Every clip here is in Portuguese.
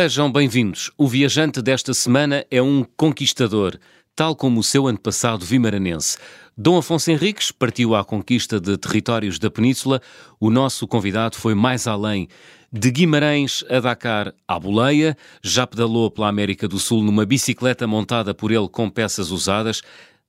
Sejam bem-vindos. O viajante desta semana é um conquistador, tal como o seu antepassado vimaranense. Dom Afonso Henriques partiu à conquista de territórios da Península. O nosso convidado foi mais além. De Guimarães a Dakar à Boleia, já pedalou pela América do Sul numa bicicleta montada por ele com peças usadas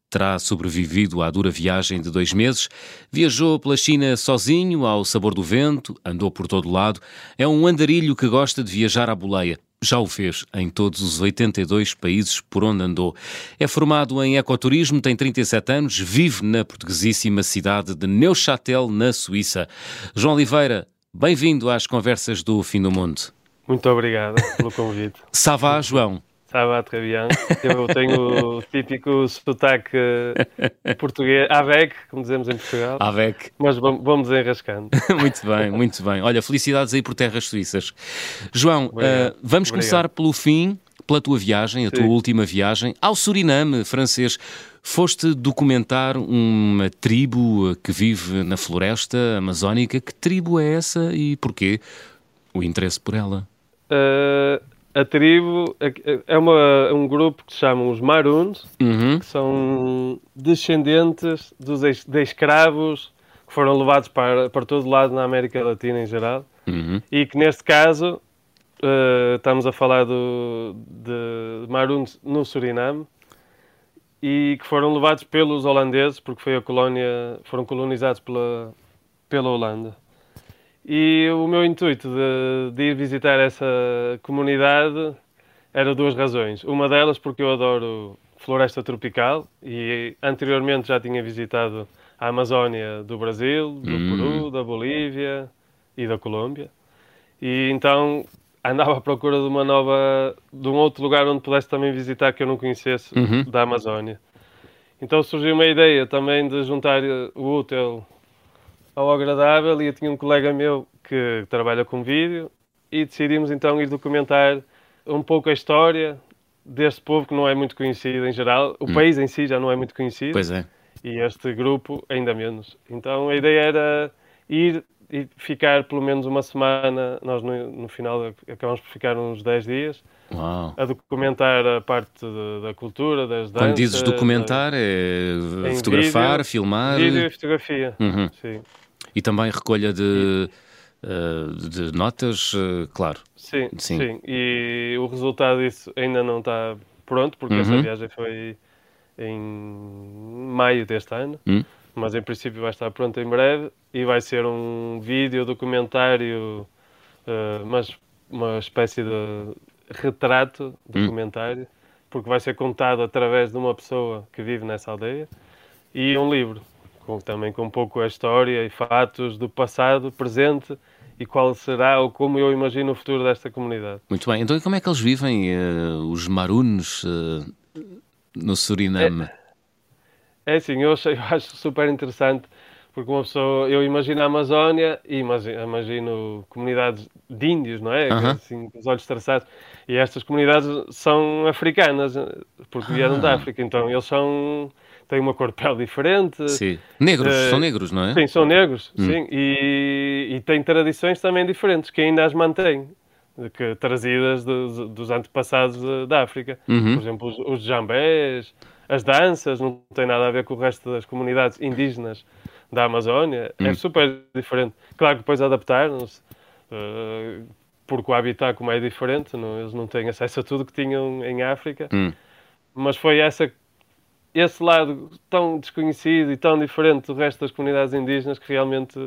terá sobrevivido à dura viagem de dois meses. Viajou pela China sozinho, ao sabor do vento, andou por todo lado. É um andarilho que gosta de viajar à boleia. Já o fez em todos os 82 países por onde andou. É formado em ecoturismo, tem 37 anos, vive na portuguesíssima cidade de Neuchâtel, na Suíça. João Oliveira, bem-vindo às conversas do Fim do Mundo. Muito obrigado pelo convite. Savá, João. Estava très bien. Eu tenho o típico sotaque português, avec, como dizemos em Portugal. Avec. Mas vamos enrascando. muito bem, muito bem. Olha, felicidades aí por terras suíças. João, uh, vamos Obrigado. começar pelo fim, pela tua viagem, a Sim. tua última viagem, ao Suriname francês. Foste documentar uma tribo que vive na floresta amazónica. Que tribo é essa e porquê o interesse por ela? Uh, a tribo é uma, um grupo que se chamam os Maroons, uhum. que são descendentes dos de escravos que foram levados para, para todo lado na América Latina em geral, uhum. e que neste caso uh, estamos a falar do, de Maroons no Suriname, e que foram levados pelos holandeses, porque foi a colónia, foram colonizados pela, pela Holanda. E o meu intuito de, de, ir visitar essa comunidade era duas razões. Uma delas porque eu adoro floresta tropical e anteriormente já tinha visitado a Amazónia do Brasil, do hum. Peru, da Bolívia e da Colômbia. E então andava à procura de uma nova, de um outro lugar onde pudesse também visitar que eu não conhecesse uhum. da Amazónia. Então surgiu uma ideia também de juntar o útil ao agradável e eu tinha um colega meu que trabalha com vídeo e decidimos então ir documentar um pouco a história deste povo que não é muito conhecido em geral. O hum. país em si já não é muito conhecido. Pois é. E este grupo ainda menos. Então a ideia era ir e ficar pelo menos uma semana. Nós no, no final acabamos por ficar uns 10 dias. Uau. A documentar a parte de, da cultura, das danças. Quando dizes documentar, é fotografar, vídeo, filmar? Vídeo e fotografia, uhum. E também recolha de, de notas, uh, claro. Sim, sim, sim, E o resultado disso ainda não está pronto, porque uhum. essa viagem foi em maio deste ano. Uhum. Mas em princípio vai estar pronto em breve e vai ser um vídeo documentário, uh, mas uma espécie de retrato hum. documentário, porque vai ser contado através de uma pessoa que vive nessa aldeia e um livro com, também com um pouco a história e fatos do passado, presente e qual será ou como eu imagino o futuro desta comunidade. Muito bem. Então, e como é que eles vivem, uh, os marunos, uh, no Suriname? É, é assim, eu, achei, eu acho super interessante porque uma pessoa, eu imagino a Amazónia e imagino, imagino comunidades de índios, não é? Uh -huh. Assim, com os olhos traçados. E estas comunidades são africanas, porque vieram ah. da África, então eles são têm uma cor de pele diferente. Sim. Negros, uh, são negros, não é? Sim, são negros, hum. sim. E, e têm tradições também diferentes, que ainda as mantêm. Que, trazidas dos, dos antepassados da África. Uhum. Por exemplo, os, os jambés, as danças, não tem nada a ver com o resto das comunidades indígenas da Amazónia. É hum. É super diferente. Claro que depois adaptaram-se, uh, porque o habitat como é diferente, não, eles não têm acesso a tudo que tinham em África. Hum. Mas foi essa esse lado tão desconhecido e tão diferente do resto das comunidades indígenas que realmente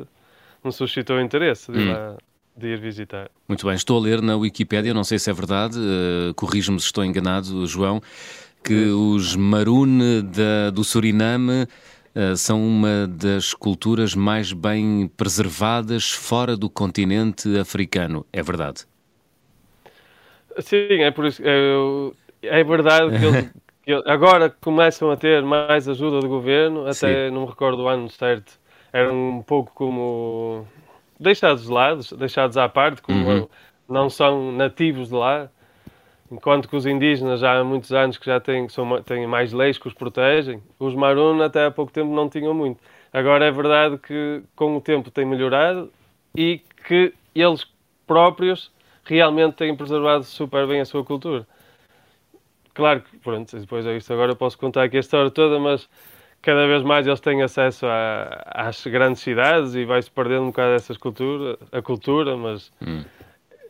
me suscitou interesse de, hum. lá, de ir visitar. Muito bem, estou a ler na Wikipédia, não sei se é verdade, uh, corrijo-me se estou enganado, João, que os Marune da, do Suriname uh, são uma das culturas mais bem preservadas fora do continente africano. É verdade? Sim, é por isso. É, é verdade que eles agora começam a ter mais ajuda do governo, até Sim. não me recordo o ano certo, eram um pouco como deixados de lado, deixados à parte, como uhum. não são nativos de lá, enquanto que os indígenas já há muitos anos que já têm, são, têm mais leis que os protegem, os Marun até há pouco tempo não tinham muito. Agora é verdade que com o tempo tem melhorado e que eles próprios realmente têm preservado super bem a sua cultura. Claro que, pronto, depois é isto agora eu posso contar aqui a história toda, mas cada vez mais eles têm acesso a, às grandes cidades e vai-se perdendo um bocado essas cultura, a cultura, mas hum.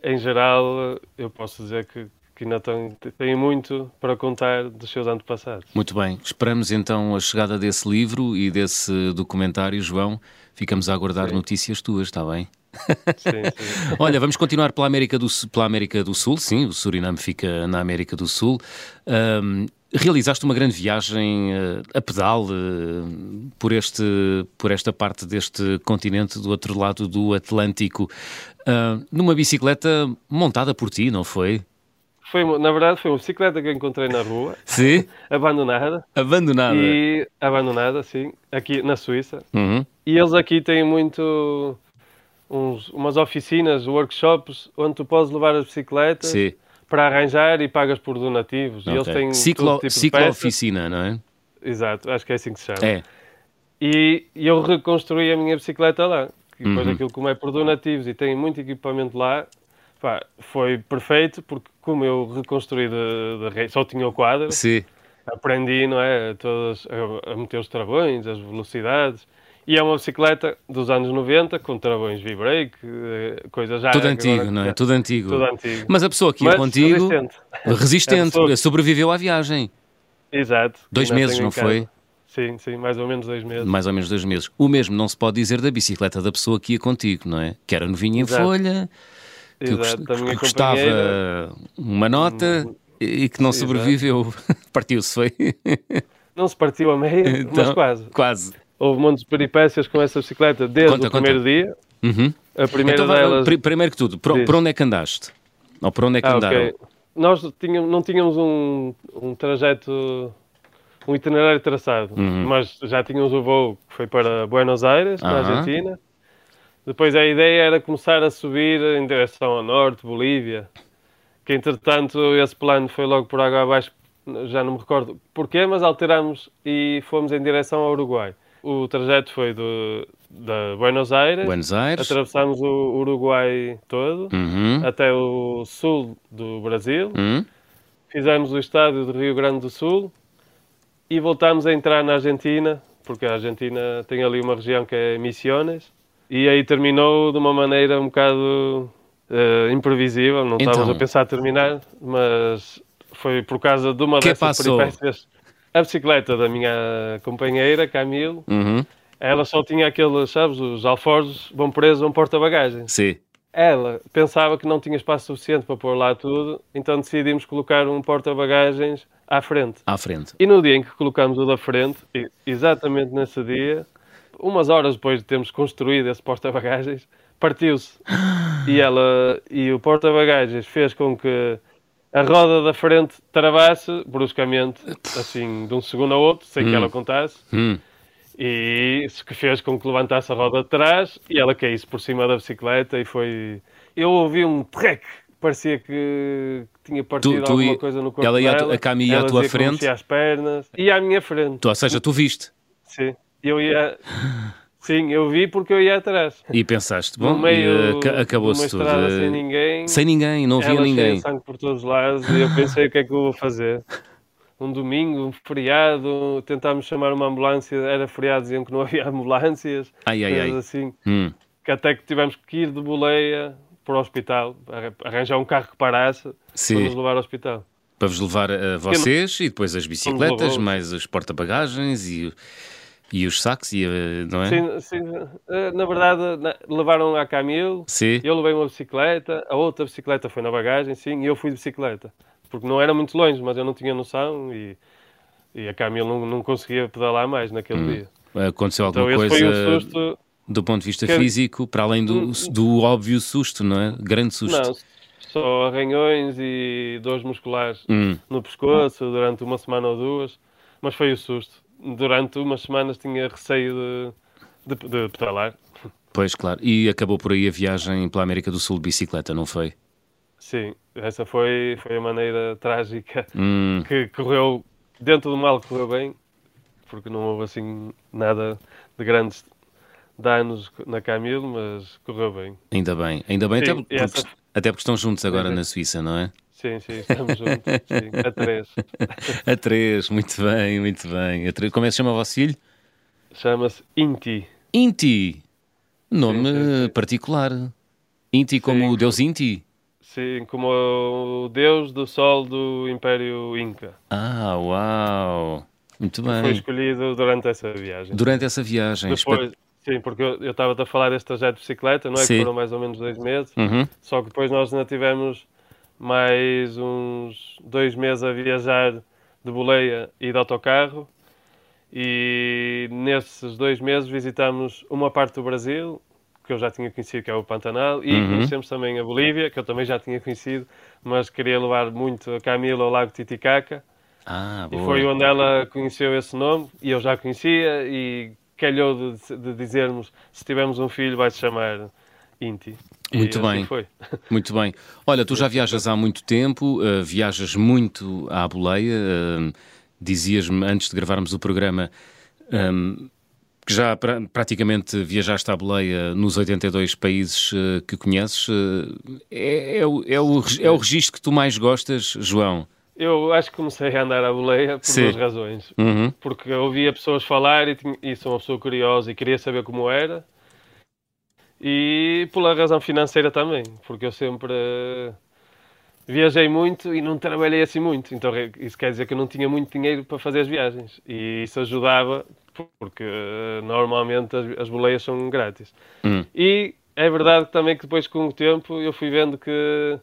em geral eu posso dizer que, que ainda têm, têm muito para contar dos seus antepassados. Muito bem, esperamos então a chegada desse livro e desse documentário, João. Ficamos a aguardar sim. notícias tuas, está bem? Sim, sim. Olha, vamos continuar pela América, do, pela América do Sul, sim, o Suriname fica na América do Sul. Um, Realizaste uma grande viagem uh, a pedal uh, por, este, por esta parte deste continente do outro lado do Atlântico, uh, numa bicicleta montada por ti, não foi? Foi, na verdade, foi uma bicicleta que encontrei na rua. Sim? abandonada. Abandonada? E, abandonada, sim, aqui na Suíça. Uhum. E eles aqui têm muito... Uns, umas oficinas, workshops, onde tu podes levar as bicicletas... Sim para arranjar e pagas por donativos. Okay. E eles têm ciclo, tipo ciclo oficina, não é? Exato, acho que é assim que se chama. É. E, e eu reconstruí a minha bicicleta lá. E depois uhum. aquilo como é por donativos e tem muito equipamento lá, pá, foi perfeito porque como eu reconstruí de, de, só tinha o quadro, Sim. aprendi não é, todas, a, a meter os travões, as velocidades e é uma bicicleta dos anos 90, com travões V-brake, eh, coisas já... Tudo antigo, não é? Tudo antigo. Tudo antigo. Mas a pessoa que ia contigo... Resistente. Resistente, pessoa... sobreviveu à viagem. Exato. Dois meses, não foi? Sim, sim, mais ou menos dois meses. Mais ou menos dois meses. O mesmo não se pode dizer da bicicleta da pessoa que ia contigo, não é? Que era novinha em folha, que Exato, custava uma nota hum, e que não sobreviveu. Partiu-se, foi? Não se partiu a meia, então, mas quase. Quase houve de peripécias com essa bicicleta desde conta, o primeiro conta. dia. Uhum. A primeira então, delas... Pr primeiro que tudo, por, por, onde é que andaste? Ou por onde é que ah, andaram? Okay. Nós tínhamos, não tínhamos um, um trajeto, um itinerário traçado, uhum. mas já tínhamos o voo que foi para Buenos Aires, uhum. na Argentina. Depois a ideia era começar a subir em direção ao norte, Bolívia. Que entretanto esse plano foi logo por água abaixo, já não me recordo porquê, mas alteramos e fomos em direção ao Uruguai. O trajeto foi do, da Buenos Aires, Buenos Aires, atravessámos o Uruguai todo, uhum. até o sul do Brasil, uhum. fizemos o estádio do Rio Grande do Sul e voltámos a entrar na Argentina, porque a Argentina tem ali uma região que é Misiones, e aí terminou de uma maneira um bocado uh, imprevisível, não então... estávamos a pensar terminar, mas foi por causa de uma que dessas passou? peripécias a bicicleta da minha companheira, Camilo, uhum. ela só tinha aqueles, sabes, os alforjes vão presos a um porta-bagagens. Sim. Ela pensava que não tinha espaço suficiente para pôr lá tudo, então decidimos colocar um porta-bagagens à frente. À frente. E no dia em que colocamos o da frente, exatamente nesse dia, umas horas depois de termos construído esse porta-bagagens, partiu-se. e ela e o porta-bagagens fez com que a roda da frente travasse bruscamente, assim, de um segundo ao outro, sem hum. que ela contasse. Hum. E isso que fez com que levantasse a roda de trás e ela caísse por cima da bicicleta e foi... Eu ouvi um trek, parecia que tinha partido tu, tu alguma coisa no corpo ela ia dela. A Cami ia à tua frente? às pernas. E à minha frente. Tu, ou seja, tu viste? Sim. Eu ia... Sim, eu vi porque eu ia atrás. E pensaste, bom, meio, acabou-se tudo. sem ninguém. Sem ninguém, não havia ninguém. sangue por todos os lados e eu pensei o que é que eu vou fazer. Um domingo, um feriado, tentámos chamar uma ambulância, era feriado, diziam que não havia ambulâncias. Ai, ai, ai. assim. Hum. Que até que tivemos que ir de boleia para o hospital, arranjar um carro que parasse Sim. para nos levar ao hospital. Para vos levar a vocês e depois as bicicletas, mais os porta-bagagens e e os sacos, e, não é? Sim, sim. Eh, na verdade, levaram a Camille, sim. eu levei uma bicicleta, a outra bicicleta foi na bagagem, sim, e eu fui de bicicleta. Porque não era muito longe, mas eu não tinha noção e, e a Camille não, não conseguia pedalar mais naquele hum. dia. Aconteceu alguma então, coisa susto... do ponto de vista que... físico, para além do, hum. do óbvio susto, não é? Grande susto. Não, só arranhões e dores musculares hum. no pescoço durante uma semana ou duas, mas foi o susto durante umas semanas tinha receio de, de, de pedalar. Pois, claro. E acabou por aí a viagem pela América do Sul de bicicleta, não foi? Sim, essa foi, foi a maneira trágica hum. que correu, dentro do mal correu bem, porque não houve assim nada de grandes danos na Camilo, mas correu bem. Ainda bem, ainda bem, Sim, até, porque, essa... Até porque estão juntos agora na Suíça, não é? Sim, sim, estamos juntos. Sim, a três. a três, muito bem, muito bem. A três. Como é que se chama o vosso filho? Chama-se Inti. Inti. Nome sim, sim, particular. Inti como o deus Inti? Sim, como o deus do sol do Império Inca. Ah, uau! Muito bem. Foi escolhido durante essa viagem. Durante essa viagem. Depois, Sim, porque eu estava a falar deste trajeto de bicicleta, não é? Sim. Que foram mais ou menos dois meses. Uhum. Só que depois nós ainda tivemos mais uns dois meses a viajar de boleia e de autocarro. E nesses dois meses visitamos uma parte do Brasil, que eu já tinha conhecido, que é o Pantanal, e uhum. conhecemos também a Bolívia, que eu também já tinha conhecido, mas queria levar muito a Camila ao Lago Titicaca. Ah, e foi onde ela conheceu esse nome, e eu já conhecia, e calhou de, de dizermos, se tivermos um filho vai-se chamar Inti. Muito assim bem. Foi. Muito bem. Olha, tu já viajas há muito tempo, uh, viajas muito à boleia. Uh, Dizias-me antes de gravarmos o programa um, que já pra, praticamente viajaste à boleia nos 82 países uh, que conheces. É, é, o, é, o, é o registro que tu mais gostas, João? Eu acho que comecei a andar à boleia por Sim. duas razões. Uhum. Porque eu ouvia pessoas falar e, tinha, e sou uma pessoa curiosa e queria saber como era e pela razão financeira também, porque eu sempre viajei muito e não trabalhei assim muito, então isso quer dizer que eu não tinha muito dinheiro para fazer as viagens e isso ajudava porque uh, normalmente as, as boleias são grátis. Hum. E é verdade também que depois com o tempo eu fui vendo que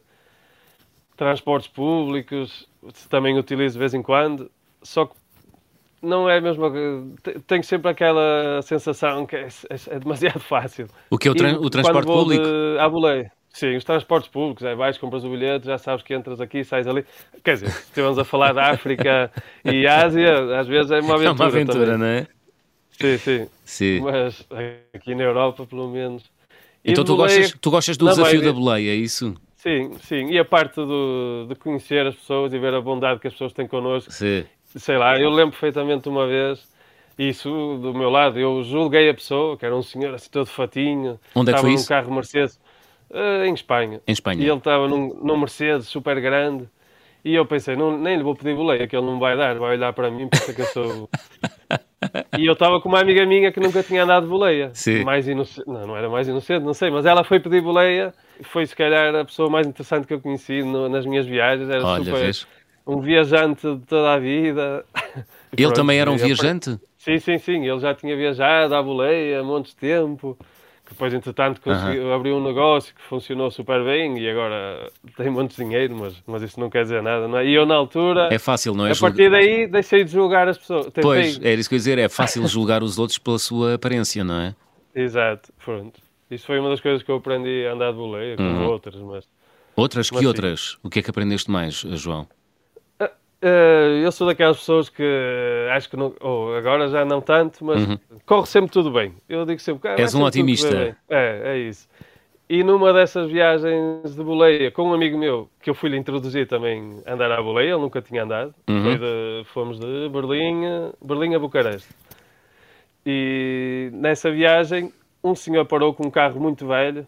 transportes públicos também utilizo de vez em quando, só que não é mesmo. Tenho sempre aquela sensação que é, é, é demasiado fácil. O que é o, tra o transporte público? De, à boleia. Sim, os transportes públicos, é, vais, compras o bilhete, já sabes que entras aqui, sais ali. Quer dizer, se estivermos a falar da África e Ásia, às vezes é uma aventura. É uma aventura, também. não é? Sim, sim, sim. Mas aqui na Europa, pelo menos. E então tu, boleia, gostas, tu gostas do desafio da boleia, é isso? Sim, sim. E a parte do, de conhecer as pessoas e ver a bondade que as pessoas têm connosco. Sim sei lá, eu lembro perfeitamente uma vez, isso do meu lado, eu julguei a pessoa, que era um senhor assim todo fatinho, Onde é estava num isso? carro Mercedes, uh, em Espanha. Em Espanha. E ele estava num, num Mercedes super grande, e eu pensei, não, nem lhe vou pedir boleia, que ele não vai dar, vai olhar para mim, pensa que eu sou... e eu estava com uma amiga minha que nunca tinha andado de boleia. Sim. Mais inocente, não, não era mais inocente, não sei, mas ela foi pedir boleia, foi se calhar a pessoa mais interessante que eu conheci no, nas minhas viagens, era Olha, super... Vês? Um viajante de toda a vida. Ele Pronto, também era um viajante? Sim, sim, sim. Ele já tinha viajado à boleia há montes de tempo. Depois, entretanto, conseguiu, uh -huh. abriu um negócio que funcionou super bem e agora tem de dinheiro, mas, mas isso não quer dizer nada, não é? E eu, na altura... É fácil, não é? A partir daí, deixei de julgar as pessoas. Tentei... Pois, era isso que eu ia dizer. É fácil julgar os outros pela sua aparência, não é? Exato. Pronto. Isso foi uma das coisas que eu aprendi a andar de boleia, com uh uhum. outras, mas... Outras? Mas, que sim. outras? O que é que aprendeste mais, João? Uh, eu sou daquelas pessoas que acho que não, oh, agora já não tanto, mas uhum. corre sempre tudo bem. Eu digo sempre que és um otimista. É, é isso. E numa dessas viagens de boleia com um amigo meu, que eu fui-lhe introduzir também a andar à boleia, ele nunca tinha andado, uhum. de, fomos de Berlim, Berlim a Bucareste. E nessa viagem, um senhor parou com um carro muito velho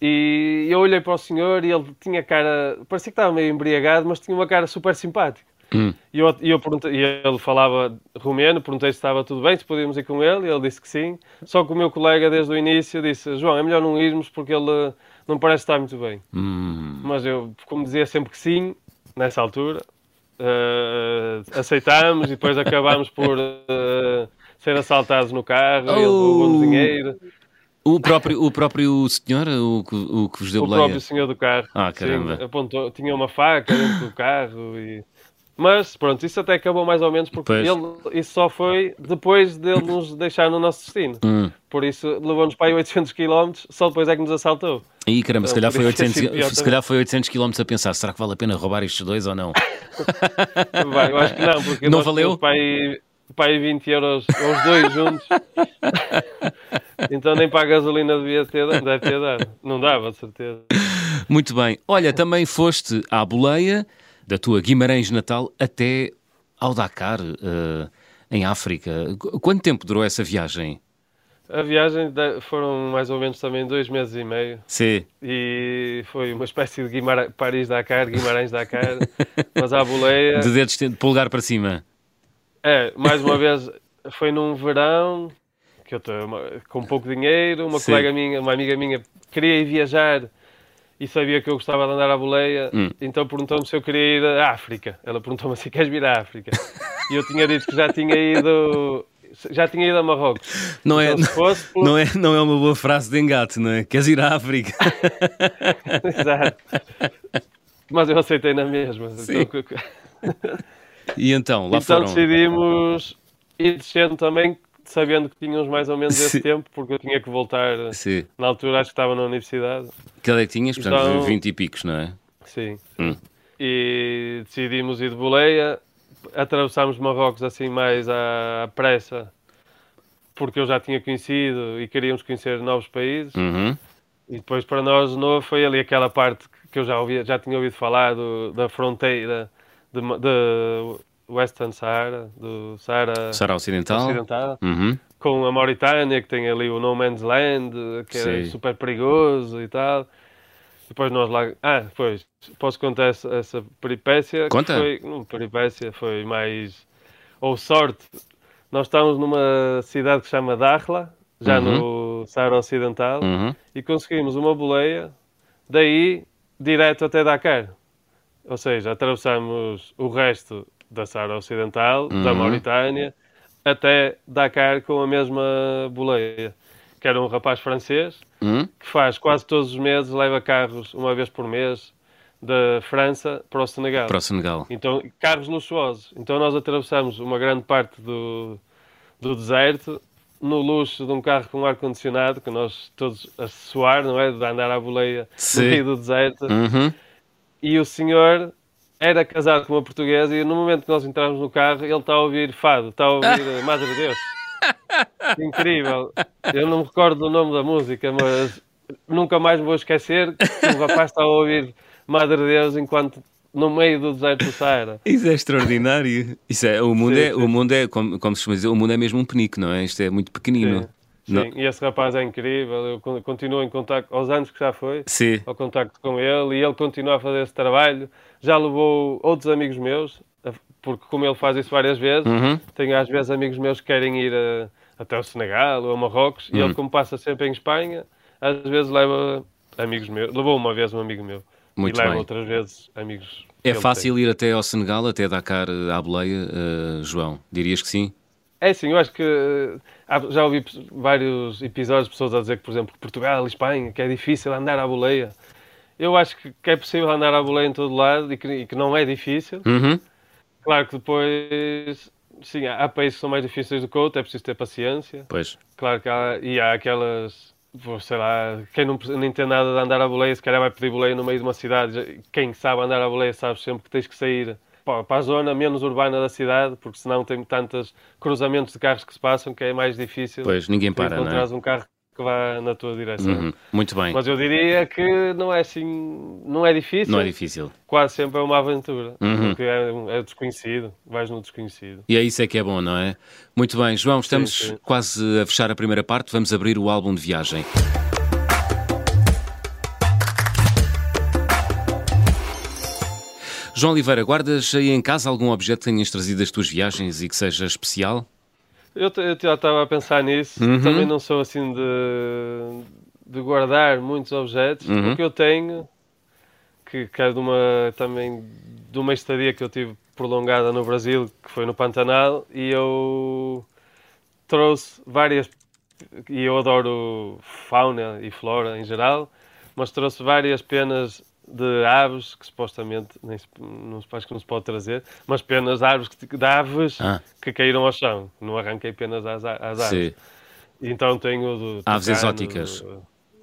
e eu olhei para o senhor e ele tinha cara, parecia que estava meio embriagado, mas tinha uma cara super simpática. Hum. E, eu, e, eu perguntei, e ele falava romeno, perguntei se estava tudo bem, se podíamos ir com ele, e ele disse que sim. Só que o meu colega, desde o início, disse: João, é melhor não irmos porque ele não parece estar muito bem. Hum. Mas eu, como dizia sempre que sim, nessa altura, uh, aceitámos e depois acabámos por uh, ser assaltados no carro, oh. ele roubou dinheiro. O próprio, o próprio senhor, o, o que vos deu O próprio senhor do carro. Ah, caramba. Sim, apontou, tinha uma faca dentro do carro e... Mas pronto, isso até acabou mais ou menos porque ele, isso só foi depois dele nos deixar no nosso destino. Hum. Por isso levou-nos para aí 800 km, só depois é que nos assaltou. E caramba, se, calhar foi 800, se calhar foi 800 km a pensar, será que vale a pena roubar estes dois ou não? Vai, eu acho que não, porque não valeu? Para aí, para aí 20 euros os dois juntos. Então nem para a gasolina devia ter, deve ter dado. Não dava, de certeza. Muito bem. Olha, também foste à boleia da tua Guimarães Natal até ao Dakar, uh, em África. Quanto tempo durou essa viagem? A viagem foram mais ou menos também dois meses e meio. Sim. E foi uma espécie de Guimara... Paris-Dakar, Guimarães-Dakar, mas à boleia. De dedos de pulgar para cima. É, mais uma vez, foi num verão que eu estou com pouco dinheiro, uma Sim. colega minha, uma amiga minha, queria ir viajar e sabia que eu gostava de andar à boleia, hum. então perguntou-me se eu queria ir à África. Ela perguntou-me se queres vir à África. e eu tinha dito que já tinha ido já tinha ido a Marrocos. Não, é, então, é, por... não, é, não é uma boa frase de engate, não é? Queres ir à África? Exato. Mas eu aceitei na mesma. Sim. Então... E então, lá então foram... decidimos ir descendo também, sabendo que tínhamos mais ou menos esse tempo, porque eu tinha que voltar. Sim. Na altura acho que estava na universidade. Que é que tinhas? Portanto, então... 20 e picos, não é? Sim. Hum. E decidimos ir de boleia atravessámos Marrocos assim mais à pressa, porque eu já tinha conhecido e queríamos conhecer novos países. Uhum. E depois para nós de novo foi ali aquela parte que eu já, ouvi, já tinha ouvido falar do, da fronteira de, de Western Sahara, do Sahara, Sahara Ocidental, Ocidental uhum. com a Mauritânia, que tem ali o No Man's Land, que é Sim. super perigoso e tal. Depois nós lá. Ah, pois, posso contar essa, essa peripécia? Conta! Foi, não, peripécia, foi mais. Ou sorte. Nós estávamos numa cidade que se chama Dakhla, já uhum. no Saara Ocidental, uhum. e conseguimos uma boleia, daí direto até Dakar. Ou seja, atravessamos o resto da Saara Ocidental, uhum. da Mauritânia, até Dakar com a mesma boleia que era um rapaz francês, hum? que faz quase todos os meses, leva carros uma vez por mês da França para o Senegal. Para o Senegal. Então, carros luxuosos. Então nós atravessamos uma grande parte do, do deserto no luxo de um carro com ar-condicionado, que nós todos a suar, não é? De andar à boleia Sim. no meio do deserto. Uhum. E o senhor era casado com uma portuguesa e no momento que nós entramos no carro, ele está a ouvir fado, está a ouvir Madre de Deus. Incrível. Eu não me recordo do nome da música, mas nunca mais me vou esquecer que o rapaz está a ouvir Madre Deus enquanto no meio do deserto do Saara. Isso é extraordinário. Isso é, o mundo sim, é, sim. o mundo é como, como se chama dizer, o mundo é mesmo um penico, não é? Isto é muito pequenino. Sim. Sim, e esse rapaz é incrível, eu continuo em contato, aos anos que já foi, Sim. ao contacto com ele, e ele continua a fazer esse trabalho. Já levou outros amigos meus, porque como ele faz isso várias vezes, uhum. tenho às vezes amigos meus que querem ir a, até o Senegal ou a Marrocos, uhum. e ele, como passa sempre em Espanha, às vezes leva amigos meus, levou uma vez um amigo meu, Muito e leva bem. outras vezes amigos. É fácil tem. ir até ao Senegal, até Dakar à boleia, uh, João? Dirias que sim? É sim, eu acho que já ouvi vários episódios de pessoas a dizer que, por exemplo, Portugal Espanha, que é difícil andar à boleia. Eu acho que, que é possível andar à boleia em todo lado e que, e que não é difícil. Uhum. Claro que depois, sim, há, há países que são mais difíceis do que outros, é preciso ter paciência. Pois. Claro que há, e há aquelas, sei lá, quem não, não tem nada de andar à boleia, se calhar vai pedir boleia no meio de uma cidade. Quem sabe andar à boleia sabe sempre que tens que sair para a zona menos urbana da cidade, porque senão tem tantos cruzamentos de carros que se passam que é mais difícil. Pois, ninguém para, não é? um carro que vá na tua direção. Uhum. Muito bem. Mas eu diria que não é assim, não é difícil. Não é difícil. Quase sempre é uma aventura, uhum. porque é, é, desconhecido, vais no desconhecido. E é isso é que é bom, não é? Muito bem, João, estamos sim, sim. quase a fechar a primeira parte, vamos abrir o álbum de viagem. João Oliveira, guardas aí em casa algum objeto que tenhas trazido das tuas viagens e que seja especial? Eu, eu já estava a pensar nisso. Uhum. Também não sou assim de, de guardar muitos objetos. Uhum. O que eu tenho, que, que é de uma, também de uma estadia que eu tive prolongada no Brasil, que foi no Pantanal, e eu trouxe várias. E eu adoro fauna e flora em geral, mas trouxe várias penas de aves que supostamente nem se, não, acho que não se pode trazer, mas penas de árvores que, de aves ah. que caíram ao chão. Não arranquei penas às, às aves. Sim. Então tenho do, aves tucano, exóticas.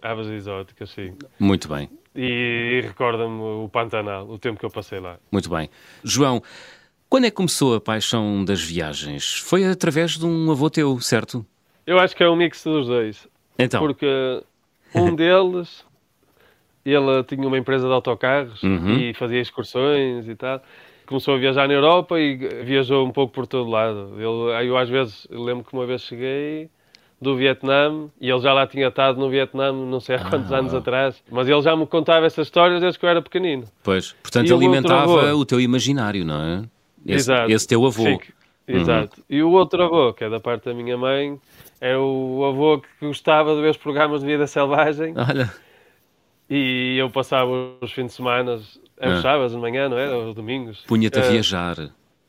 Aves exóticas, sim. Muito bem. E, e recorda-me o Pantanal, o tempo que eu passei lá. Muito bem. João, quando é que começou a paixão das viagens? Foi através de um avô teu, certo? Eu acho que é um mix dos dois. Então. Porque um deles ele tinha uma empresa de autocarros uhum. e fazia excursões e tal. Começou a viajar na Europa e viajou um pouco por todo lado. Ele, eu às vezes, eu lembro que uma vez cheguei do Vietnã e ele já lá tinha estado no Vietnã não sei há quantos ah, anos atrás, mas ele já me contava essas histórias desde que eu era pequenino. Pois, portanto alimentava o, o, teu imaginário, não é? Esse, Exato. esse teu avô. Sim, uhum. Exato. E o outro avô, que é da parte da minha mãe, é o avô que gostava de ver os programas de vida selvagem. Olha. E eu passava os fins de semana, é os ah. sábados de manhã, não é? Ou domingos. Punha-te a uh, viajar.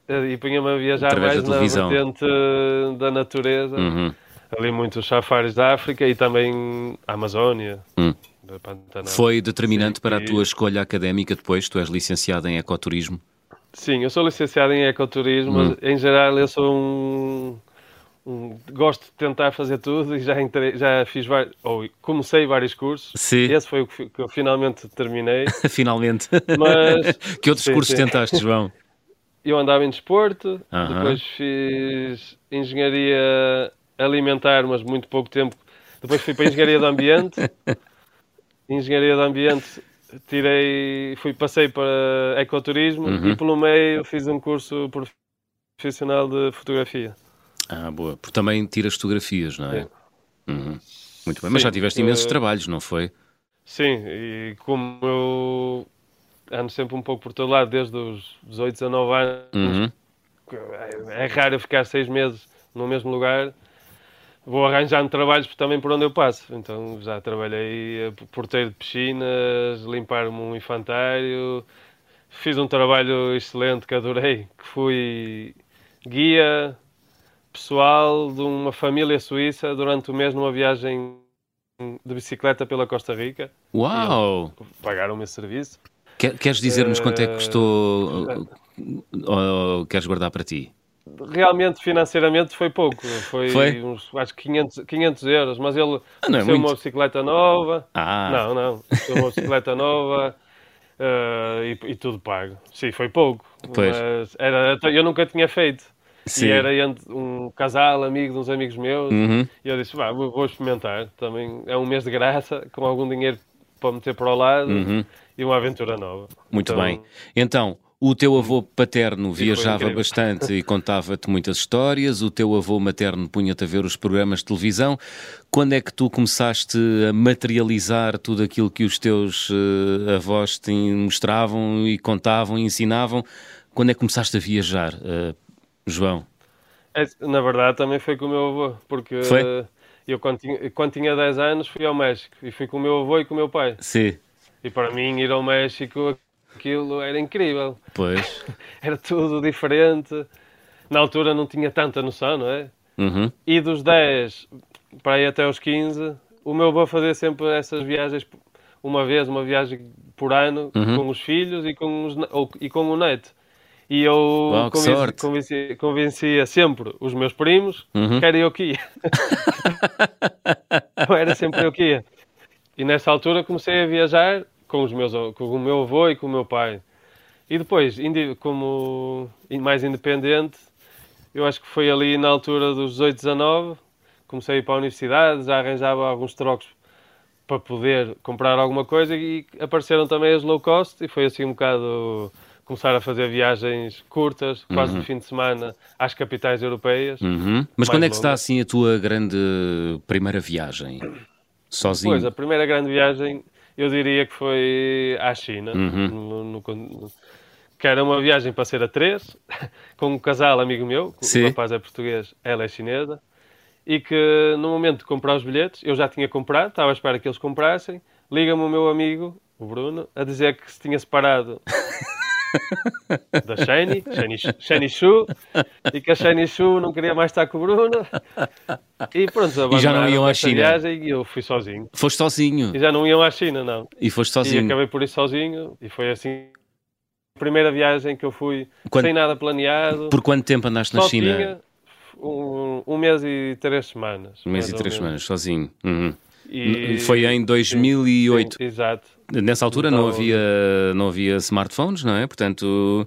E punha-me a viajar Através mais na vertente da natureza. Uhum ali muitos safaris da África e também a Amazónia. Hum. Foi determinante Sim, para a tua escolha académica depois? Tu és licenciado em ecoturismo? Sim, eu sou licenciado em ecoturismo, hum. mas em geral eu sou um, gosto de tentar fazer tudo e já, entrei, já fiz vários, ou comecei vários cursos. Sim. Esse foi o que, que eu finalmente terminei. finalmente. Mas, que outros sim, cursos sim. tentaste, João? Eu andava em desporto, uh -huh. depois fiz engenharia alimentar, mas muito pouco tempo. Depois fui para Engenharia do Ambiente. Engenharia do Ambiente, tirei, fui, passei para ecoturismo uhum. e pelo meio fiz um curso profissional de fotografia. Ah, boa. Porque também tiras fotografias, não é? Uhum. Muito bem. Mas já tiveste imensos uh... trabalhos, não foi? Sim, e como eu ando sempre um pouco por todo lado, desde os 18, 19 anos, uhum. é raro ficar seis meses no mesmo lugar vou arranjando trabalhos também por onde eu passo. Então já trabalhei porteiro de piscinas, limpar-me um infantário, fiz um trabalho excelente que adorei, que fui guia pessoal de uma família suíça durante o mês numa viagem de bicicleta pela Costa Rica. Uau! Pagaram o meu serviço. Queres dizer-nos quanto é que custou uh, ou queres guardar para ti? realmente financeiramente foi pouco. Foi, foi? uns, acho que 500, 500 euros, mas ele ah, é uma bicicleta nova. Ah. Não, não. uma bicicleta nova uh, e, e, tudo pago. Sim, foi pouco. Pois. Mas era, eu nunca tinha feito. Sim. E era um casal, amigo de uns amigos meus. Uhum. E eu disse, vou, vou experimentar. Também é um mês de graça, com algum dinheiro para meter para o lado. Uhum. E uma aventura nova. Muito então, bem. Então, o teu avô paterno viajava bastante e contava-te muitas histórias, o teu avô materno punha-te a ver os programas de televisão. Quando é que tu começaste a materializar tudo aquilo que os teus uh, avós te mostravam e contavam e ensinavam? Quando é que começaste a viajar, uh, João? É, na verdade, também foi com o meu avô, porque foi? eu, quando tinha, quando tinha 10 anos, fui ao México e fui com o meu avô e com o meu pai. Sim. E para mim, ir ao México aquilo era incrível. Pois. era tudo diferente. Na altura não tinha tanta noção, não é? Uhum. E dos 10 para ir até aos 15, o meu avô fazia sempre essas viagens, uma vez, uma viagem por ano, uhum. com os filhos e com, os, ou, e com o neto. E eu Uau, convenci, convencia, convencia, sempre os meus primos uhum. que era eu que ia. era sempre eu que ia. E nessa altura comecei a viajar com, os meus, com o meu avô e com o meu pai. E depois, como mais independente, eu acho que foi ali na altura dos 18, 19, comecei a ir para a universidade, já arranjava alguns trocos para poder comprar alguma coisa e apareceram também as low cost e foi assim um bocado começar a fazer viagens curtas, quase uhum. de fim de semana, às capitais europeias. Uhum. Mas quando é que está assim a tua grande primeira viagem? Sozinho? Pois, a primeira grande viagem eu diria que foi à China, uhum. no, no, que era uma viagem para ser a três, com um casal amigo meu, Sim. o rapaz é português, ela é chinesa, e que no momento de comprar os bilhetes, eu já tinha comprado, estava à espera que eles comprassem, liga-me o meu amigo, o Bruno, a dizer que se tinha separado da Shani, Shani, Shani Shu, e que a Shani Shu não queria mais estar com o Bruno. E pronto, e já não iam à China. Viagem e eu fui sozinho. Foste sozinho? E já não iam à China, não. E foste sozinho? E acabei por ir sozinho, e foi assim a primeira viagem que eu fui Quando... sem nada planeado. Por quanto tempo andaste na China? Um, um mês e três semanas. Um mês e três semanas, sozinho. Uhum. E... Foi em 2008. Sim, exato. Nessa altura então... não, havia, não havia smartphones, não é? Portanto,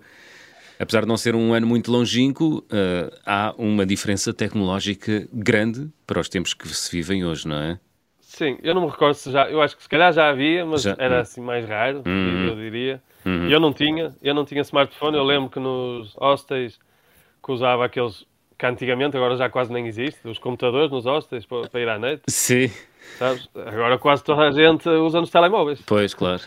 apesar de não ser um ano muito longínquo, uh, há uma diferença tecnológica grande para os tempos que se vivem hoje, não é? Sim, eu não me recordo se já, eu acho que se calhar já havia, mas já, era hum. assim mais raro, uhum. eu diria. Uhum. Eu não tinha, eu não tinha smartphone, eu lembro que nos hostels que usava aqueles que antigamente, agora já quase nem existe, os computadores nos hostels para, para ir à net. Sim. Sabes? Agora quase toda a gente usa nos telemóveis. Pois, claro.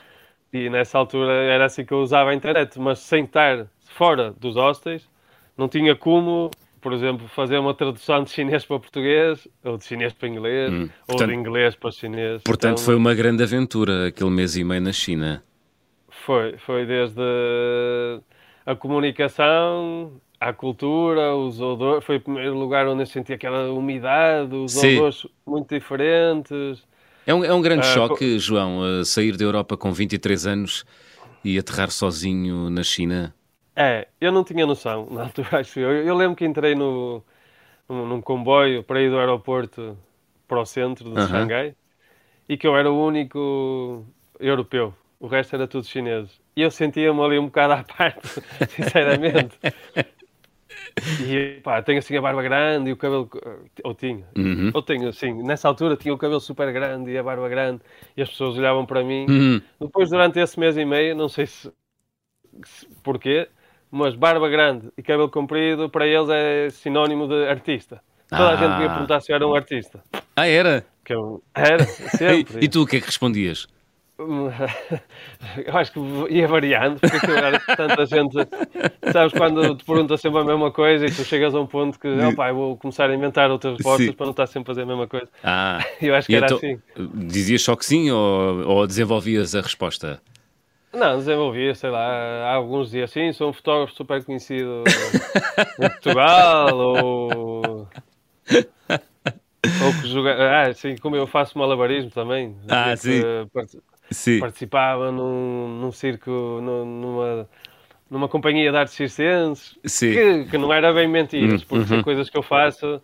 E nessa altura era assim que eu usava a internet, mas sem estar fora dos hostels, não tinha como, por exemplo, fazer uma tradução de chinês para português, ou de chinês para inglês, hum, portanto, ou de inglês para chinês. Portanto, então, foi uma grande aventura aquele mês e meio na China. Foi, foi desde a comunicação, à cultura, os odores. Foi o primeiro lugar onde eu senti aquela umidade, os Sim. odores muito diferentes. É um, é um grande ah, choque, João, sair da Europa com 23 anos e aterrar sozinho na China. É, eu não tinha noção na altura, acho eu. Eu lembro que entrei no, num, num comboio para ir do aeroporto para o centro de uh -huh. Xangai e que eu era o único europeu. O resto era tudo chinês. E eu sentia-me ali um bocado à parte, sinceramente. E pá, tenho assim a barba grande e o cabelo. Ou tinha. Uhum. Ou tenho, assim. Nessa altura tinha o cabelo super grande e a barba grande e as pessoas olhavam para mim. Uhum. Depois, durante esse mês e meio, não sei se, se porquê, mas barba grande e cabelo comprido para eles é sinónimo de artista. Toda ah. a gente me ia ah. perguntar se eu era um artista. Ah, era? Eu, era, sempre. e tu o que é que respondias? Eu acho que ia variando, porque era tanta gente. Sabes, quando te perguntam sempre a mesma coisa e tu chegas a um ponto que, opa, vou começar a inventar outras respostas para não estar sempre a fazer a mesma coisa. Ah, eu acho que era então, assim. Dizias só que sim ou, ou desenvolvias a resposta? Não, desenvolvia, sei lá, há alguns dias assim, sou um fotógrafo super conhecido em Portugal, ou. Ou que joga. Ah, sim, como eu faço malabarismo também. Ah, sim. Sim. participava num, num circo, numa, numa companhia de artes circenses, que, que, não era bem mentiras, hum, porque uhum. coisas que eu faço,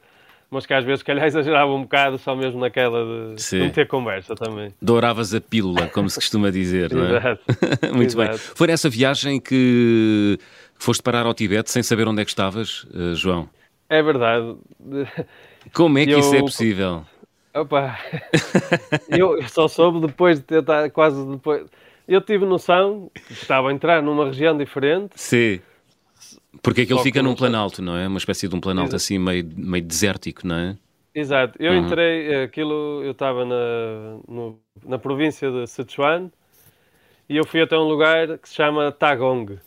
mas que às vezes, calhar, exagerava um bocado, só mesmo naquela de, de não ter conversa também. Douravas a pílula, como se costuma dizer, não é? Exato. Muito Exato. bem. Foi nessa viagem que foste parar ao Tibete sem saber onde é que estavas, uh, João? É verdade. Como é que eu... isso é possível? Opa, eu só soube depois de tentar, quase depois. Eu tive noção que estava a entrar numa região diferente. Sim. Porque aquilo fica num planalto, não é? Uma espécie de um planalto Exato. assim meio, meio desértico, não é? Exato. Eu uhum. entrei, aquilo, eu estava na, no, na província de Sichuan e eu fui até um lugar que se chama Tagong,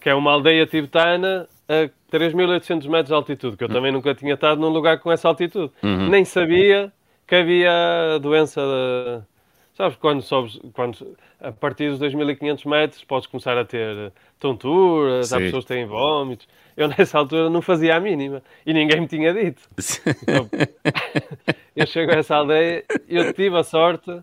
que é uma aldeia tibetana a 3.800 metros de altitude, que eu também nunca tinha estado num lugar com essa altitude. Uhum. Nem sabia que havia doença de... Sabes, quando sobes, quando, a partir dos 2.500 metros podes começar a ter tonturas, há pessoas que têm vômitos. Eu nessa altura não fazia a mínima e ninguém me tinha dito. Então, eu chego a essa aldeia e eu tive a sorte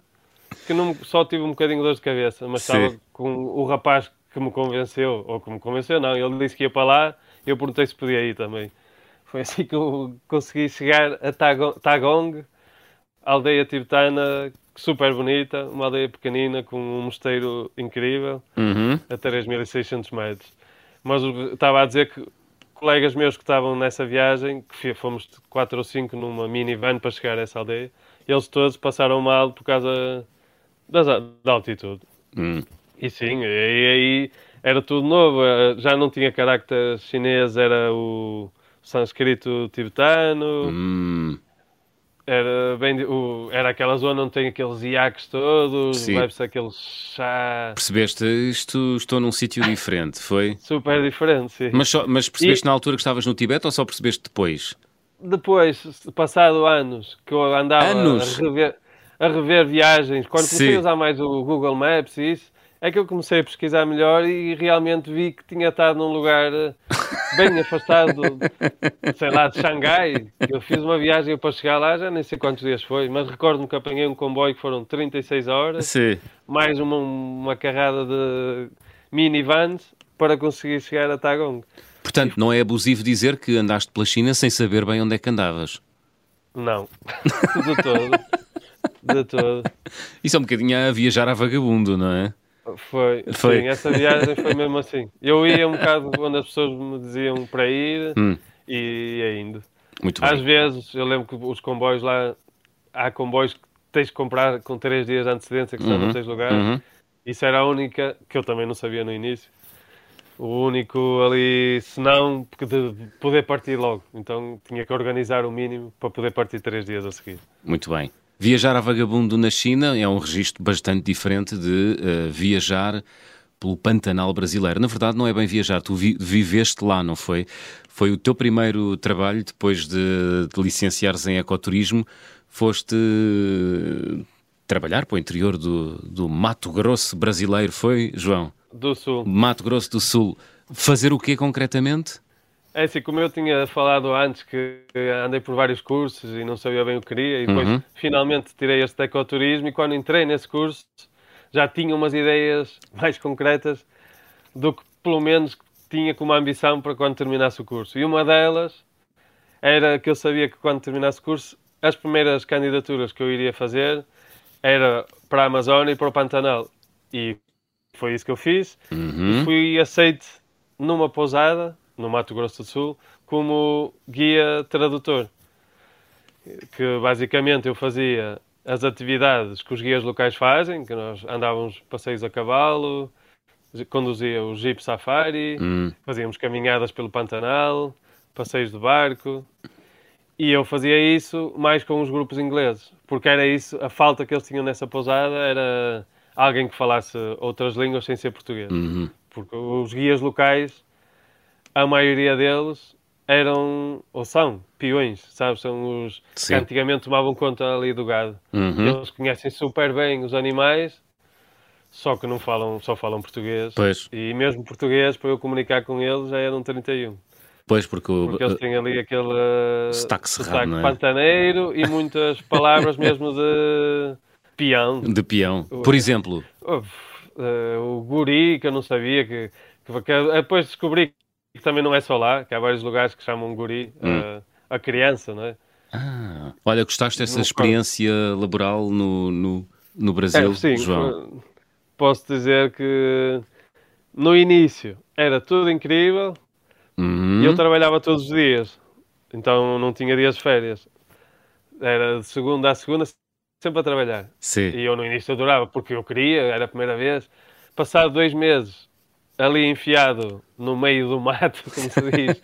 que não, só tive um bocadinho de dor de cabeça, mas Sim. estava com o rapaz que me convenceu, ou que me convenceu, não, ele disse que ia para lá eu perguntei se podia ir também. Foi assim que eu consegui chegar a Tagong, aldeia tibetana super bonita, uma aldeia pequenina com um mosteiro incrível, uhum. a 3.600 metros. Mas estava a dizer que colegas meus que estavam nessa viagem, que fomos quatro ou cinco numa minivan para chegar a essa aldeia, eles todos passaram mal por causa da altitude. Uhum. E sim, e aí era tudo novo, eh, já não tinha carácter chinês, era o sânscrito tibetano. Hum. Era, bem, o, era aquela zona onde tem aqueles iaques todos, bebe-se aquele chá. Percebeste isto? Estou num sítio diferente, foi? Super diferente, sim. Mas, só, mas percebeste e... na altura que estavas no Tibete ou só percebeste depois? Depois, passado anos, que eu andava anos? A, rever, a rever viagens, quando comecei a usar mais o Google Maps e isso, é que eu comecei a pesquisar melhor e realmente vi que tinha estado num lugar eh, bem afastado, sei lá, de Xangai. Eu fiz uma viagem para chegar lá, já nem sei quantos dias foi, mas recordo-me que apanhei um comboio que foram 36 horas, Sim. mais uma, uma carrada de minivans para conseguir chegar a Tagong. Portanto, não é abusivo dizer que andaste pela China sem saber bem onde é que andavas? Não, de todo. De todo. Isso é um bocadinho a viajar a vagabundo, não é? Foi, foi. Sim, essa viagem foi mesmo assim. Eu ia um bocado onde as pessoas me diziam para ir hum. e ia indo. Muito Às bem. vezes, eu lembro que os comboios lá, há comboios que tens de comprar com 3 dias de antecedência, que uhum. só não tens lugar. Uhum. Isso era a única, que eu também não sabia no início. o único ali, se não, de poder partir logo. Então tinha que organizar o mínimo para poder partir três dias a seguir. Muito bem. Viajar a vagabundo na China é um registro bastante diferente de uh, viajar pelo Pantanal brasileiro. Na verdade, não é bem viajar, tu vi viveste lá, não foi? Foi o teu primeiro trabalho depois de, de licenciares em ecoturismo. Foste trabalhar para o interior do, do Mato Grosso brasileiro, foi, João? Do Sul. Mato Grosso do Sul. Fazer o quê concretamente? É assim, como eu tinha falado antes, que andei por vários cursos e não sabia bem o que queria, e depois uhum. finalmente tirei este ecoturismo, e quando entrei nesse curso já tinha umas ideias mais concretas do que pelo menos tinha como ambição para quando terminasse o curso. E uma delas era que eu sabia que quando terminasse o curso, as primeiras candidaturas que eu iria fazer era para a Amazônia e para o Pantanal. E foi isso que eu fiz. Uhum. Fui aceito numa pousada, no Mato Grosso do Sul, como guia tradutor. Que basicamente eu fazia as atividades que os guias locais fazem, que nós andávamos passeios a cavalo, conduzia o Jeep Safari, uhum. fazíamos caminhadas pelo Pantanal, passeios de barco. E eu fazia isso mais com os grupos ingleses, porque era isso, a falta que eles tinham nessa pousada era alguém que falasse outras línguas sem ser português. Uhum. Porque os guias locais, a maioria deles eram, ou são, peões, sabes? São os Sim. que antigamente tomavam conta ali do gado. Uhum. Eles conhecem super bem os animais, só que não falam, só falam português. Pois. E mesmo português, para eu comunicar com eles, já eram 31. Pois, porque, o, porque eles têm ali aquele sotaque, cerrado, é? pantaneiro e muitas palavras mesmo de peão. De peão. Por exemplo? O, uh, o guri, que eu não sabia, que, que, depois descobri que também não é só lá, que há vários lugares que chamam guri hum. uh, a criança, não é? Ah, olha, gostaste dessa no experiência laboral no, no, no Brasil, é, sim, João? Posso dizer que no início era tudo incrível, Uhum. E eu trabalhava todos os dias, então não tinha dias de férias. Era de segunda a segunda, sempre a trabalhar. Sim. E eu no início adorava, porque eu queria, era a primeira vez. Passado dois meses, ali enfiado no meio do mato, como se diz,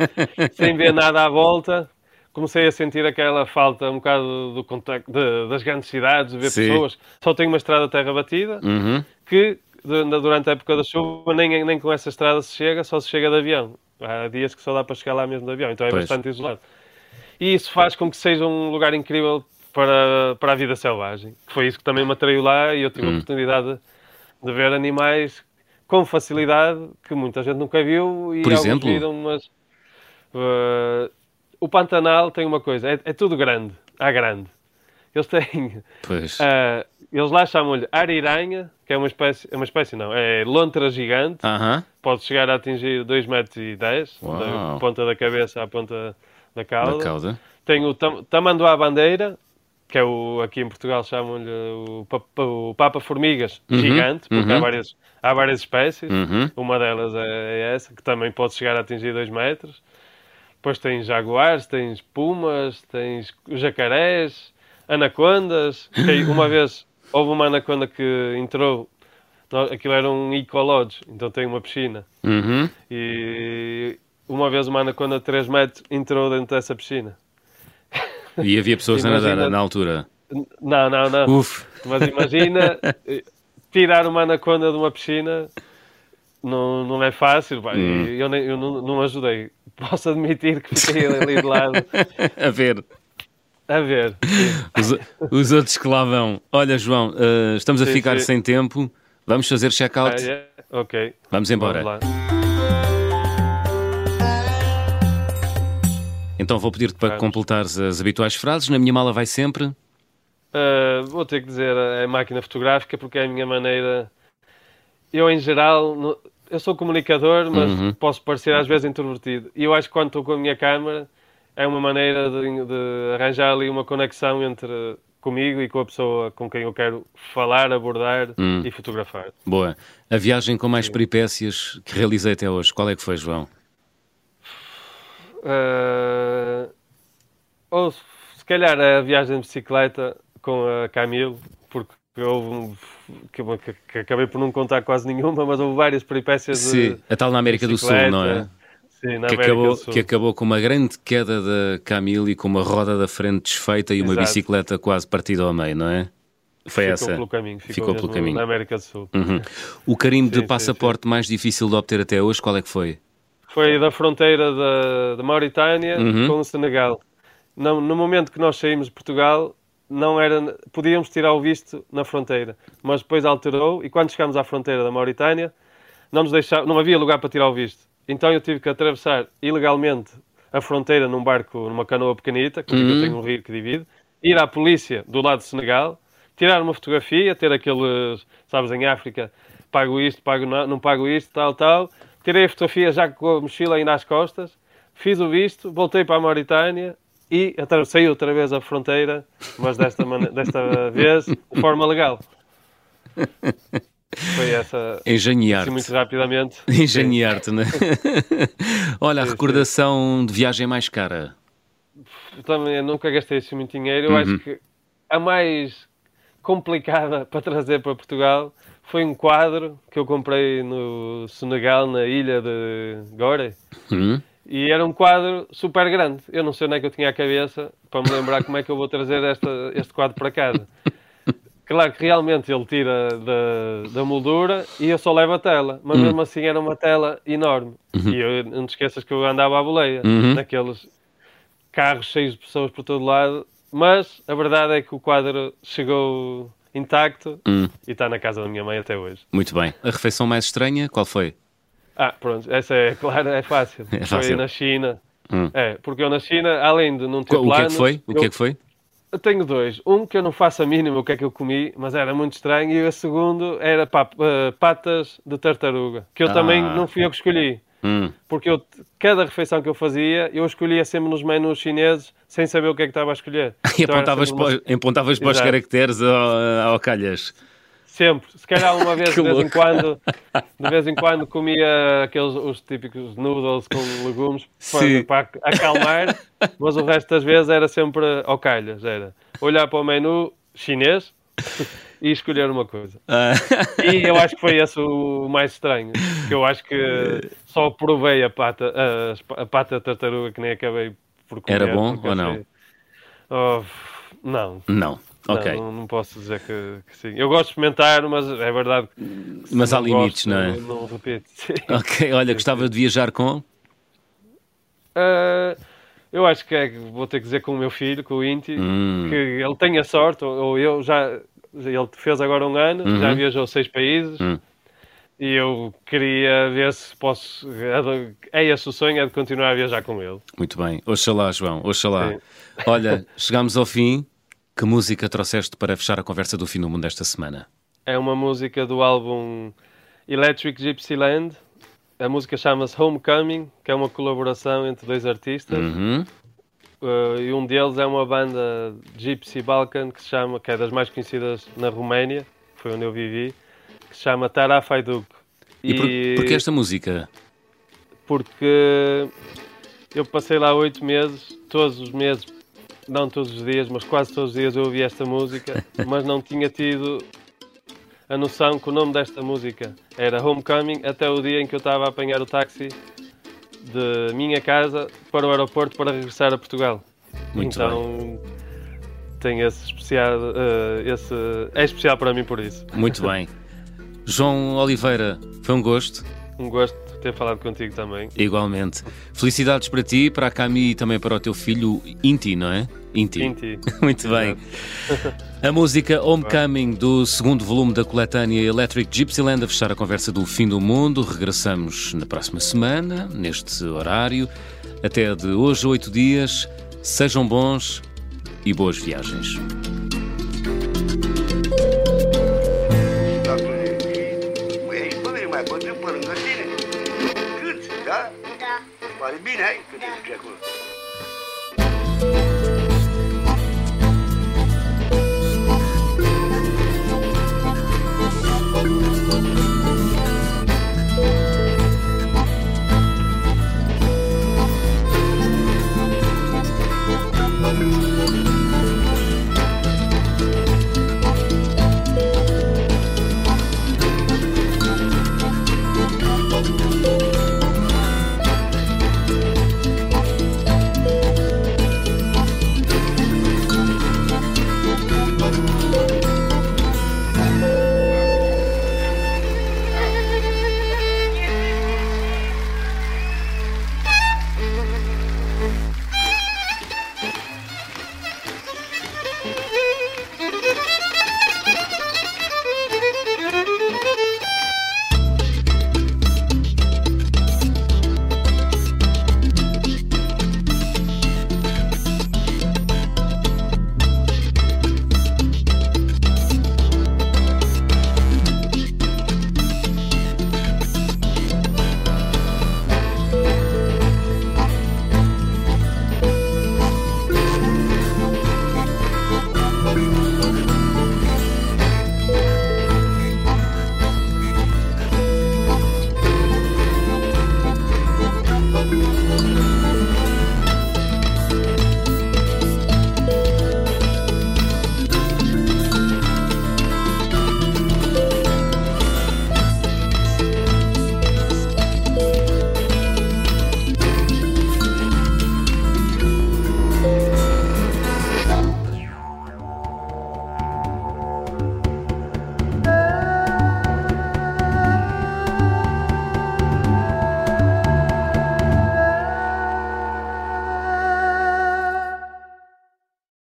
sem ver nada à volta, comecei a sentir aquela falta um bocado do contacto de, das grandes cidades, de ver Sim. pessoas. Só tenho uma estrada terra batida, uhum. que durante a época da chuva nem, nem com essa estrada se chega, só se chega de avião. Há dias que só dá para chegar lá mesmo de avião, então é pois. bastante isolado. E isso faz com que seja um lugar incrível para, para a vida selvagem. Foi isso que também me atraiu lá e eu tive hum. a oportunidade de ver animais com facilidade que muita gente nunca viu e Por exemplo? viram, mas uh, o Pantanal tem uma coisa, é, é, tudo grande, à grande. Eles têm. Pois. Uh, eles lá chamam-lhe ariranha, que é uma espécie, é uma espécie não, é lontra gigante. Uh -huh. Pode chegar a atingir 2,10 metros, e dez, da ponta da cabeça à ponta da cauda. Da cauda. Tem o tam tamanduá bandeira, que é o, aqui em Portugal chamam-lhe o, o Papa Formigas uh uhum, gigante, porque há, uhum. várias, há várias espécies. -huh. Uma delas é, é essa, que também pode chegar a atingir 2 metros. Depois tens jaguares, tens pumas, tens jacarés, anacondas. Uma vez houve uma anaconda que entrou, aquilo era um ecolodge, então tem uma piscina. Uhum. E uma vez uma anaconda de 3 metros entrou dentro dessa piscina. E havia pessoas a nadar na altura? Não, não, não. Uf. Mas imagina tirar uma anaconda de uma piscina não, não é fácil. Hum. Eu, eu não, não ajudei. Posso admitir que fiquei ali de lado. a ver. A ver. Os, os, outros que lá vão. Olha, João, uh, estamos a sim, ficar sim. sem tempo. Vamos fazer check-out? Ah, yeah. Ok. Vamos embora. Vamos então vou pedir-te para completares as habituais frases. Na minha mala vai sempre. Uh, vou ter que dizer a máquina fotográfica porque é a minha maneira. Eu, em geral, eu sou comunicador, mas uhum. posso parecer às vezes introvertido. E eu acho que quando estou com a minha câmera é uma maneira de, de, arranjar ali uma conexão entre comigo e com a pessoa com quem eu quero falar, abordar hum. e fotografar. Boa. A viagem com mais peripécias que realizei até hoje, qual é que foi, João? Uh, ou se calhar a viagem de bicicleta com a Camilo, porque houve um, que, que, acabei por não contar quase nenhuma, mas houve várias peripécias Sim, de, a tal na América do Sul, não é? Sim, na que América acabou, do Sul. que acabou com uma grande queda da Camille e com uma roda da frente desfeita e uma Exato. bicicleta quase partida ao meio, não é? Foi ficou essa. Pelo caminho, ficou, Ficou pelo caminho. Na América do Sul. Uhum. O carimbo Sim, de sim, passaporte mais difícil de obter até hoje, qual é que foi? Foi da fronteira da, da Mauritânia Uhum. com o Senegal. No, no momento que nós saímos de Portugal, não era, podíamos tirar o visto na fronteira, mas depois alterou e quando chegámos à fronteira da Mauritânia, não nos deixava, não havia lugar para tirar o visto. Então eu tive que atravessar ilegalmente a fronteira num barco, numa canoa pequenita, que Uhum. eu tenho um rio que divide, ir à polícia do lado do Senegal, tirar uma fotografia, ter aqueles, sabes, em África, pago isto, pago não, não pago isto, tal, tal. Tirei a fotografia já com a mochila ainda às costas, fiz o visto, voltei para a Mauritânia e atravessei outra vez a fronteira, mas desta, desta vez de forma legal. Foi essa, assim, Engenhar-te. muito rapidamente. Engenhar-te, não é? Olha, a recordação de viagem mais cara. Também eu nunca gastei assim muito dinheiro. Eu Uhum. acho que a mais complicada para trazer para Portugal foi um quadro que eu comprei no Senegal, na ilha de Gore. Hum? E era um quadro super grande. Eu não sei onde é que eu tinha a cabeça para me lembrar como é que eu vou trazer esta, este quadro para casa. Claro que realmente ele tira da, da moldura e eu só levo a tela. Mas mesmo assim era uma tela enorme. E eu, não te esqueças que eu andava à boleia. Uhum. Naqueles carros cheios de pessoas por todo lado. Mas a verdade é que o quadro chegou intacto Hum. e está na casa da minha mãe até hoje. Muito bem. A refeição mais estranha, qual foi? Ah, pronto, essa é claro, é fácil. É fácil. Foi na China. Hum. É, porque eu na China, além de não ter O que é que planos, foi? O que eu, é que foi? eu tenho dois. Um que eu não faço a mínima o que é que eu comi, mas era muito estranho, e o segundo era pá, eh, patas de tartaruga, que eu Ah. também não fui eu que escolhi. Hum. Porque eu, cada refeição que eu fazia, eu escolhia sempre nos menus chineses, sem saber o que é que estava a escolher. E Então apontavas, para, apontavas para os caracteres ao, ao calhas. Sempre. Se calhar uma vez, de vez em quando, de vez em quando comia aqueles os típicos noodles com legumes para, para acalmar, mas o resto das vezes era sempre ao calhas. Era olhar para o menu chinês e escolher uma coisa. Ah, E eu acho que foi esse o mais estranho. Que eu acho que só provei a pata, a, a pata tartaruga que nem acabei por comer. Era bom ou não? achei- Oh, não. não. Ok. Não, não posso dizer que, que sim. Eu gosto de experimentar, mas é verdade Mas há limites, gosto, não é? Não, repito. Sim. Ok, olha, gostava de viajar com. Ah, eu acho que é, vou ter que dizer com o meu filho, com o Inti, Hum. que ele tenha sorte, ou, ou eu já. Ele fez agora um ano, já Uhum. viajou seis países. Hum. E eu queria ver se posso. É esse o sonho, é de continuar a viajar com ele. Muito bem. Oxalá, João, oxalá. Sim. Olha, chegamos ao fim. Que música trouxeste para fechar a conversa do fim do mundo esta semana? É uma música do álbum Electric Gypsyland. A música chama-se Homecoming, que é uma colaboração entre dois artistas. Uhum. Uh, e um deles é uma banda Gypsy Balkan que se chama, que é das mais conhecidas na Roménia, foi onde eu vivi, que se chama Tarafaiduk. E, por, porquê esta música? porque eu passei lá oito meses, todos os meses, não todos os dias, mas quase todos os dias eu ouvi esta música, mas não tinha tido a noção que o nome desta música era Homecoming até o dia em que eu estava a apanhar o táxi de minha casa para o aeroporto para regressar a Portugal. Muito então tem esse especial, eh, esse é especial para mim por isso. Muito bem. João Oliveira, foi um gosto. Um gosto ter falado contigo também. Igualmente. Felicidades para ti, para a Cami e também para o teu filho Inti, não é? Inti. Inti. Muito bem. A música Homecoming do segundo volume da coletânea Electric Gypsyland a fechar a conversa do fim do mundo. Regressamos na próxima semana, neste horário. Até de hoje, oito dias. Sejam bons e boas viagens.